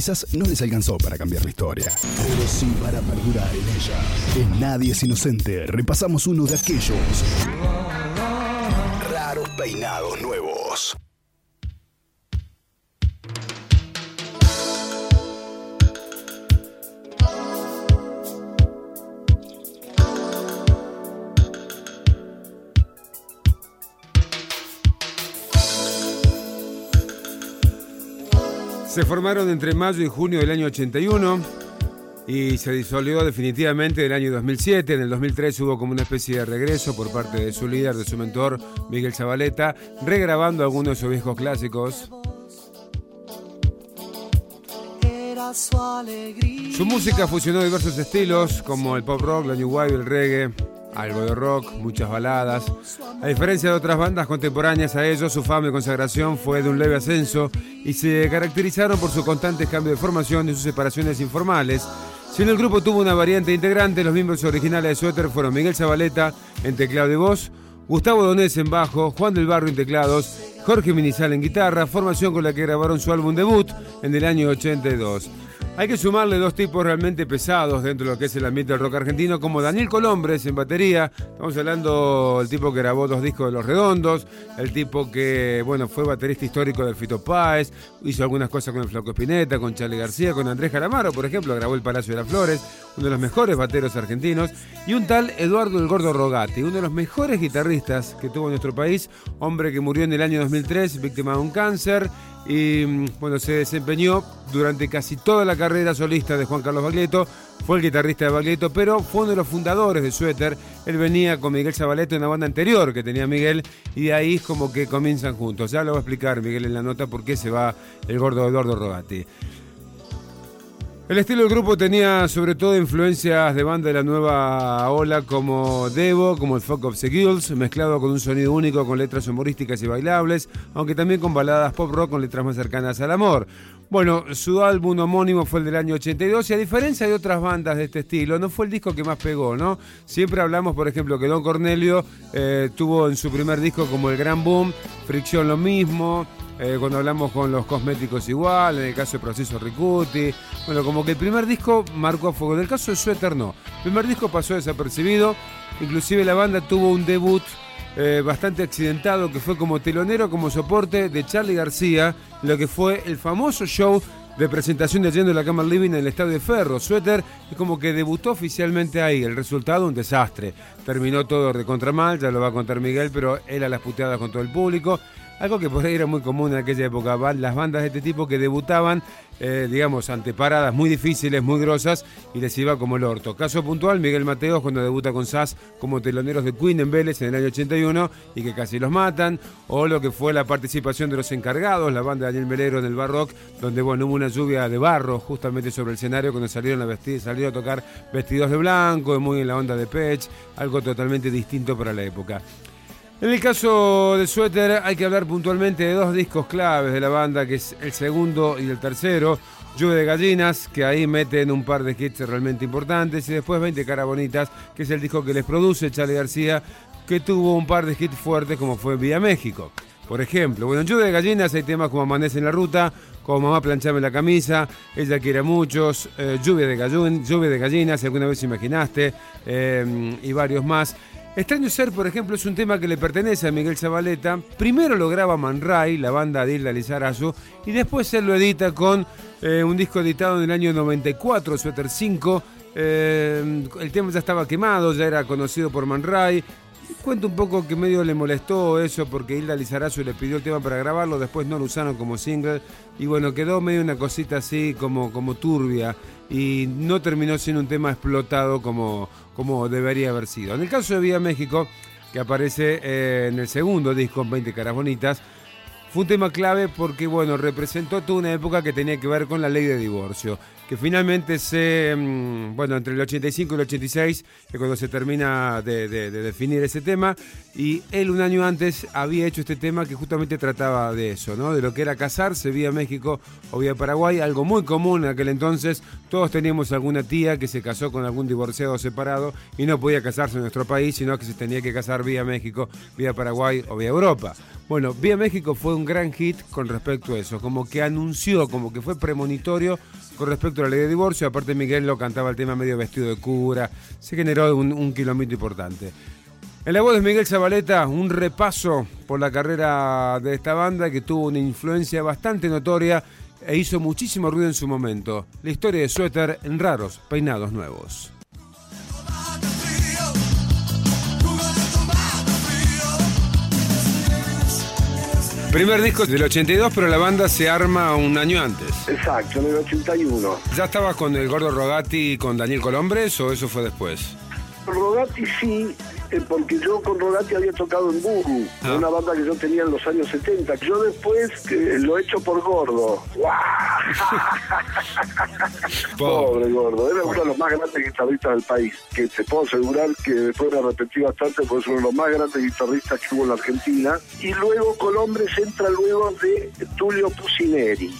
Quizás no les alcanzó para cambiar la historia, pero sí para perdurar en ella. En Nadie es Inocente repasamos uno de aquellos raros peinados nuevos. Se formaron entre mayo y junio del año 81 y se disolvió definitivamente en el año 2007. En el 2003 hubo como una especie de regreso por parte de su líder, de su mentor, Miguel Zabaleta, regrabando algunos de sus viejos clásicos. Su música fusionó diversos estilos como el pop rock, la new wave, el reggae, algo de rock, muchas baladas. A diferencia de otras bandas contemporáneas a ellos, su fama y consagración fue de un leve ascenso y se caracterizaron por su constante cambio de formación y sus separaciones informales. Si el grupo tuvo una variante integrante, los miembros originales de Suéter fueron Miguel Zabaleta en teclado y voz, Gustavo Donés en bajo, Juan del Barro en teclados, Jorge Minizal en guitarra, formación con la que grabaron su álbum debut en el año 82. Hay que sumarle dos tipos realmente pesados dentro de lo que es el ambiente del rock argentino, como Daniel Colombres en batería. Estamos hablando del tipo que grabó dos discos de Los Redondos, el tipo que, bueno, fue baterista histórico del Fito Páez, hizo algunas cosas con el Flaco Espineta, con Charlie García, con Andrés Calamaro, por ejemplo, grabó El Palacio de las Flores, uno de los mejores bateros argentinos, y un tal Eduardo el Gordo Rogati, uno de los mejores guitarristas que tuvo nuestro país, hombre que murió en el año 2003, víctima de un cáncer y mm, bueno, se desempeñó durante casi toda la carrera solista de Juan Carlos Baglietto, fue el guitarrista de Baglietto, pero fue uno de los fundadores de Suéter, él venía con Miguel Zabaletto en una banda anterior que tenía Miguel y de ahí es como que comienzan juntos, ya lo va a explicar Miguel en la nota por qué se va el gordo Eduardo Rogati. El estilo del grupo tenía sobre todo influencias de banda de la nueva ola como Devo, como el Fuck of the Girls, mezclado con un sonido único con letras humorísticas y bailables, aunque también con baladas pop rock con letras más cercanas al amor. Bueno, su álbum homónimo fue el del año 82 y a diferencia de otras bandas de este estilo, no fue el disco que más pegó, ¿no? Siempre hablamos, por ejemplo, que Don Cornelio eh, tuvo en su primer disco como el gran boom, Fricción lo mismo, eh, cuando hablamos con los cosméticos igual, en el caso de Proceso Ricuti. Bueno, como que el primer disco marcó a fuego. En el caso de Suéter no. El primer disco pasó desapercibido. Inclusive la banda tuvo un debut eh, bastante accidentado que fue como telonero, como soporte de Charlie García, lo que fue el famoso show de presentación de Yendo la Cámara Living en el Estadio de Ferro. Suéter es como que debutó oficialmente ahí. El resultado, un desastre. Terminó todo de contra mal, ya lo va a contar Miguel, pero era las puteadas con todo el público. Algo que por ahí era muy común en aquella época, las bandas de este tipo que debutaban, eh, digamos, ante paradas muy difíciles, muy grosas, y les iba como el orto. Caso puntual, Miguel Mateos cuando debuta con SAS como teloneros de Queen en Vélez en el año 81 y que casi los matan, o lo que fue la participación de los encargados, la banda de Daniel Melero en el Barrock, donde bueno, hubo una lluvia de barro justamente sobre el escenario cuando salieron a vestir, salieron a tocar vestidos de blanco, muy en la onda de Pech, algo totalmente distinto para la época. En el caso de Suéter hay que hablar puntualmente de dos discos claves de la banda, que es el segundo y el tercero, Lluvia de Gallinas, que ahí meten un par de hits realmente importantes, y después 20 Caras Bonitas, que es el disco que les produce Charlie García, que tuvo un par de hits fuertes como fue Vía México. Por ejemplo, bueno, en Lluvia de Gallinas hay temas como Amanece en la Ruta, como Mamá Planchame la Camisa, Ella Quiere Muchos, eh, lluvia, de lluvia de Gallinas, alguna vez imaginaste, eh, y varios más. Extraño Ser, por ejemplo, es un tema que le pertenece a Miguel Zabaleta. Primero lo graba Man Ray, la banda de Hilda Lizarazu, y después él lo edita con eh, un disco editado en el año 94, Suéter 5. Eh, el tema ya estaba quemado, ya era conocido por Man Ray. Cuento un poco que medio le molestó eso porque Hilda Lizarazu le pidió el tema para grabarlo, después no lo usaron como single y bueno, quedó medio una cosita así como, como turbia y no terminó siendo un tema explotado como, como debería haber sido. En el caso de Vía México, que aparece eh, en el segundo disco, 20 caras bonitas, fue un tema clave porque, bueno, representó toda una época que tenía que ver con la ley de divorcio, que finalmente se, mm, bueno, entre el 85 y el 86 es cuando se termina de, definir ese tema, y él un año antes había hecho este tema que justamente trataba de eso, ¿no? De lo que era casarse vía México o vía Paraguay, algo muy común en aquel entonces, todos teníamos alguna tía que se casó con algún divorciado separado y no podía casarse en nuestro país, sino que se tenía que casar vía México, vía Paraguay o vía Europa. Bueno, Vía México fue un gran hit con respecto a eso, como que anunció, como que fue premonitorio con respecto a la ley de divorcio. Aparte Miguel lo cantaba el tema medio vestido de cura, se generó un, un kilómetro importante. En la voz de Miguel Zabaleta, un repaso por la carrera de esta banda que tuvo una influencia bastante notoria e hizo muchísimo ruido en su momento. La historia de Suéter en raros peinados nuevos. Primer disco del 82, pero la banda se arma un año antes. Exacto, en el 81. ¿Ya estabas con el gordo Rogati y con Daniel Colombres o eso fue después? Rogati sí, eh, porque yo con Rogati había tocado en Buru, Ah. una banda que yo tenía en los años 70. Yo después eh, lo he hecho por gordo. Pobre gordo, era uno de los más grandes guitarristas del país, que te puedo asegurar que después me arrepentí bastante porque es uno de los más grandes guitarristas que hubo en la Argentina. Y luego Colombres entra luego de Tulio Pusineri.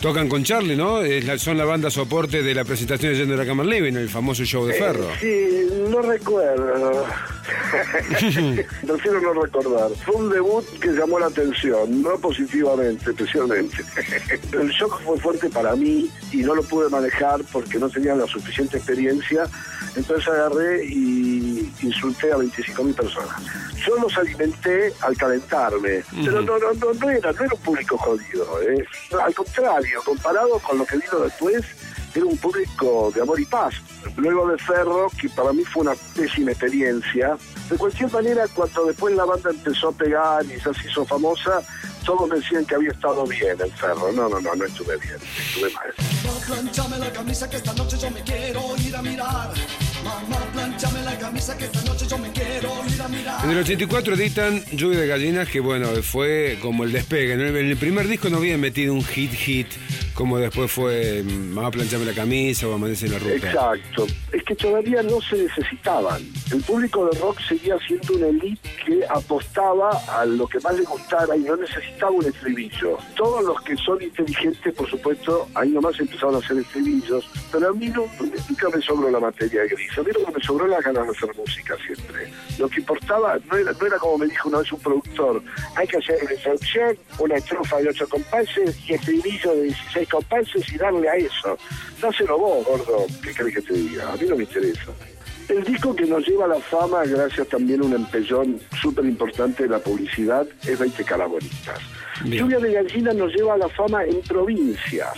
Tocan con Charlie, ¿no? Es la- son la banda soporte de la presentación de Yendo de la Cama Living, el famoso show de Ferro. Sí, no recuerdo. Prefiero no recordar. Fue un debut que llamó la atención, no positivamente, especialmente. El shock fue fuerte para mí y no lo pude manejar porque no tenía la suficiente experiencia. Entonces agarré y insulté a 25.000 personas. Yo los alimenté al calentarme, pero no, no, no, no era, no era un público jodido. ¿eh? Al contrario, comparado con lo que vino después, era un público de amor y paz. Luego de Ferro, que para mí fue una pésima experiencia. De cualquier manera, cuando después la banda empezó a pegar y ya se hizo famosa, todos me decían que había estado bien en Ferro. No, no, no, no estuve bien, estuve mal. Mamá, planchame la camisa que esta noche yo me quiero ir a mirar. Mamá, planchame la camisa que esta noche yo me quiero ir a mirar. En el 84 editan Lluvia de Gallinas, que bueno, fue como el despegue. En el primer disco no habían metido un hit hit, como después fue mm, Mamá planchame la camisa o Amanece en la ruta. Exacto. Es que todavía no se necesitaban. El público de rock seguía siendo una elite que apostaba a lo que más le gustara y no necesitaba un estribillo. Todos los que son inteligentes, por supuesto, ahí nomás empezaron a hacer estribillos. Pero a mí no, nunca me sobró la materia gris. A mí lo que me sobró las ganas de hacer música siempre. Lo que importaba no era, no era como me dijo una vez un productor, hay que hacer una introducción, una estrofa de 8 compases y estribillo de 16 compases y darle a eso. Dáselo vos, gordo. ¿Qué querés que te diga? A mí no me interesa. El disco que nos lleva a la fama, gracias también a un empellón súper importante de la publicidad, es 20 Carabonitas. Bien. Lluvia de Gallina nos lleva a la fama en provincias.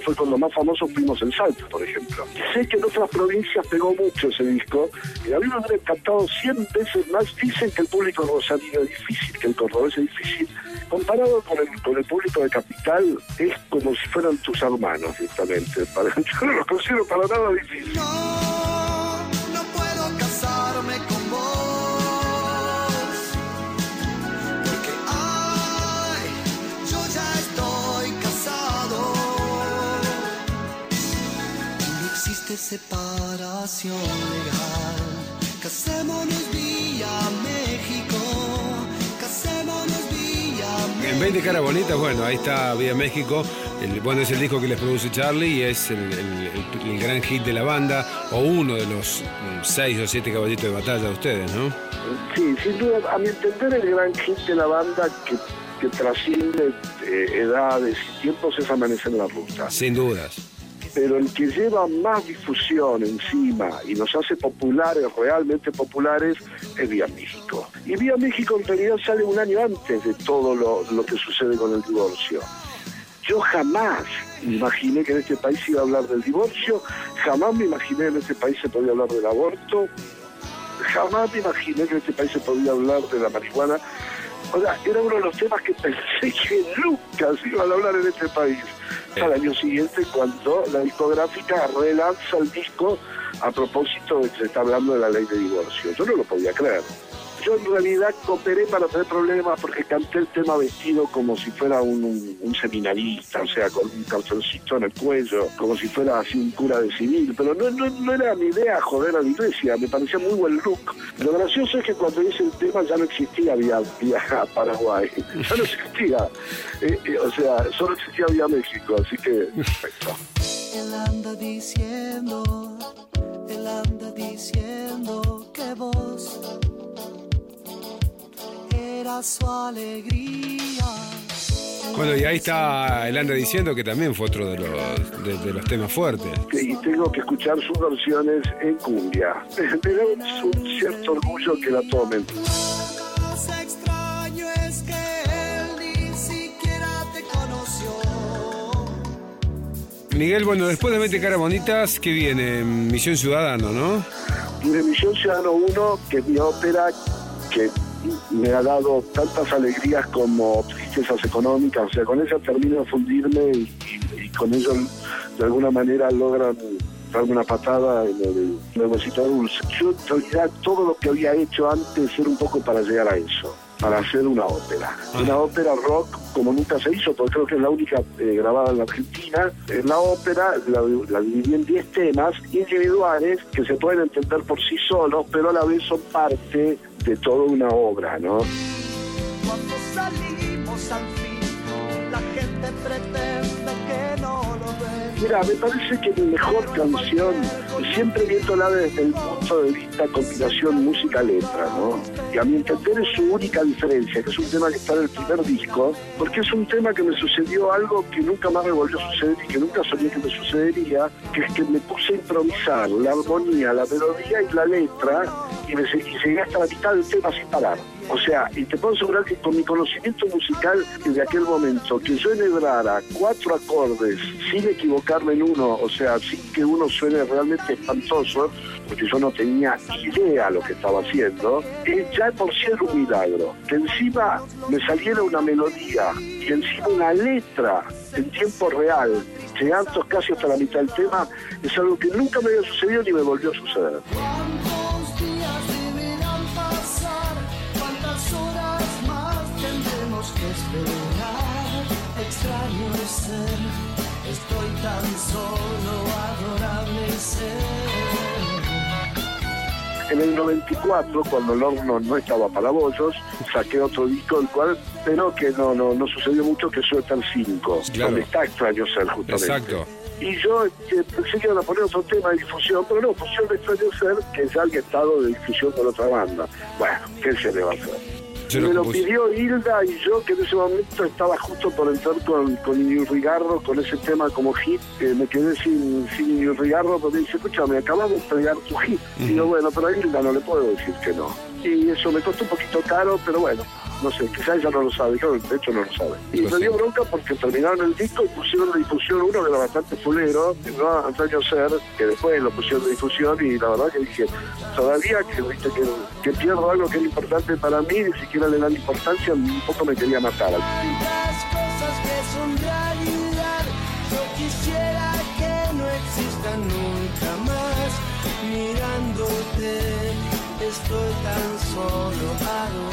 Fue cuando más famosos fuimos en Salta, por ejemplo. Sé que en otras provincias pegó mucho ese disco, y a mí me hubiera encantado 100 veces más. Dicen que el público rosarino es difícil, que el cordobés es difícil. Comparado con el, con el público de Capital, es como si fueran tus hermanos, directamente. Para, yo no los considero para nada difícil. Existe separación legal. Casémonos vía México. Casémonos vía México. En 20 caras bonitas, bueno, ahí está Vía México. El, bueno, es el disco que les produce Charlie y es el, el- el- el gran hit de la banda, o uno de los mm, seis o siete caballitos de batalla de ustedes, ¿no? Sí, sin duda, a mi entender el gran hit de la banda que, que trasciende eh, edades y tiempos es Amanecer en la Ruta. Sin dudas. Pero el que lleva más difusión encima y nos hace populares, realmente populares, es Vía México. Y Vía México en realidad sale un año antes de todo lo, lo que sucede con el divorcio. Yo jamás imaginé que en este país iba a hablar del divorcio, jamás me imaginé que en este país se podía hablar del aborto, jamás me imaginé que en este país se podía hablar de la marihuana. O sea, era uno de los temas que pensé que nunca se iban a hablar en este país. Al año siguiente, cuando la discográfica relanza el disco a propósito de que se está hablando de la ley de divorcio. Yo no lo podía creer. Yo en realidad cooperé para tener problemas porque canté el tema vestido como si fuera un, un- seminarista, o sea, con un cartoncito en el cuello, como si fuera así un cura de civil, pero no, no, no era mi idea joder a la iglesia, me parecía muy buen look. Lo gracioso es que cuando hice el tema ya no existía vía, vía Paraguay, ya no existía, Eh, eh, o sea, solo existía vía México, así que perfecto. Él anda diciendo, él anda diciendo que vos era su alegría. Bueno, y ahí está el anda diciendo que también fue otro de los, de, de los temas fuertes. y tengo que escuchar sus versiones en cumbia. Me da un cierto orgullo que la tomen. Lo más extraño es que él ni siquiera te conoció. Miguel, bueno, después de 20 caras bonitas, ¿qué viene? Misión Ciudadano, ¿no? Tiene Misión Ciudadano 1, que es mi ópera que me ha dado tantas alegrías como tristezas económicas. O sea, con ella termino de fundirme y, con ello de alguna manera logran darme una patada en el, en el huesito dulce. Yo en realidad todo lo que había hecho antes era un poco para llegar a eso, para hacer una ópera. Una ópera rock como nunca se hizo, porque creo que es la única eh, grabada en la Argentina. En la ópera la, la dividí en 10 temas individuales que se pueden entender por sí solos, pero a la vez son parte de toda una obra, ¿no? Cuando salimos al fin, la gente pretende Mira, me parece que mi mejor canción, siempre viéndola desde el punto de vista combinación música-letra, ¿no? Y a mi entender es su única diferencia, que es un tema que está en el primer disco, porque es un tema que me sucedió algo que nunca más me volvió a suceder y que nunca soñé que me sucedería, que es que me puse a improvisar la armonía, la melodía y la letra, y, me, y llegué hasta la mitad del tema sin parar. O sea, y te puedo asegurar que con mi conocimiento musical de aquel momento, que yo enhebrara cuatro acordes sin equivocarme en uno, o sea, sin que uno suene realmente espantoso, porque yo no tenía idea lo que estaba haciendo, eh, ya por sí era un milagro. Que encima me saliera una melodía y encima una letra en tiempo real, llegando casi hasta la mitad del tema, es algo que nunca me había sucedido ni me volvió a suceder. Horas más tendremos que esperar? Extraño es ser, estoy tan solo, adorable ser. En el 94, cuando el horno no estaba para bollos, saqué otro disco, el cual, pero que no, no, no sucedió mucho, que suelta el 5, Claro. donde está extraño ser justamente. Exacto. Y yo eh, pensé que iban a poner otro tema de difusión, pero no, pusieron extraño ser, que ya había estado de difusión con otra banda. Bueno, ¿qué se le va a hacer? Yo me lo compuse. pidió Hilda y yo que en ese momento estaba justo por entrar con, con Iñurrigarro con ese tema como hit, me quedé sin, sin Iñurrigarro porque dice, escúchame, acabamos de entregar tu hit. Y digo, bueno, pero a Hilda no le puedo decir que no. Y eso me costó un poquito caro, pero bueno, no sé, quizás ella no lo sabe, yo de hecho no lo sabe. Y Pues me dio sí. bronca porque terminaron el disco y pusieron de difusión uno que era bastante fulero, no Antonio Ser, que después lo pusieron de difusión y la verdad que dije, todavía que, viste, que, que pierdo algo que era importante para mí, ni siquiera le dan importancia, un poco me quería matar. Tantas cosas que son realidad, yo quisiera que no existan nunca más. Mirándote, for your idol.